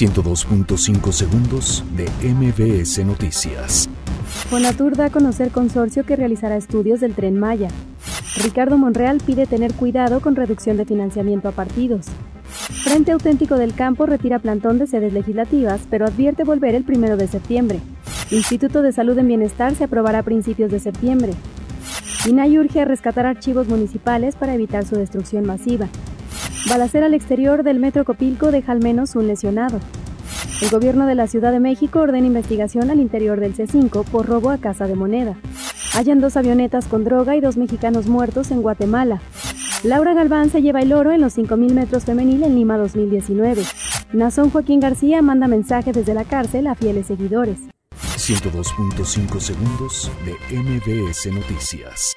102.5 segundos de MBS Noticias. Fonatur da a conocer consorcio que realizará estudios del tren Maya. Ricardo Monreal pide tener cuidado con reducción de financiamiento a partidos. Frente Auténtico del Campo retira plantón de sedes legislativas, pero advierte volver el primero de septiembre. Instituto de Salud en Bienestar se aprobará a principios de septiembre. INAI urge a rescatar archivos municipales para evitar su destrucción masiva. Balacera al exterior del Metro Copilco deja al menos un lesionado. El gobierno de la Ciudad de México ordena investigación al interior del C5 por robo a casa de moneda. Hallan dos avionetas con droga y dos mexicanos muertos en Guatemala. Laura Galván se lleva el oro en los 5.000 metros femenil en Lima 2019. Nazón Joaquín García manda mensaje desde la cárcel a fieles seguidores. 102.5 segundos de MBS Noticias.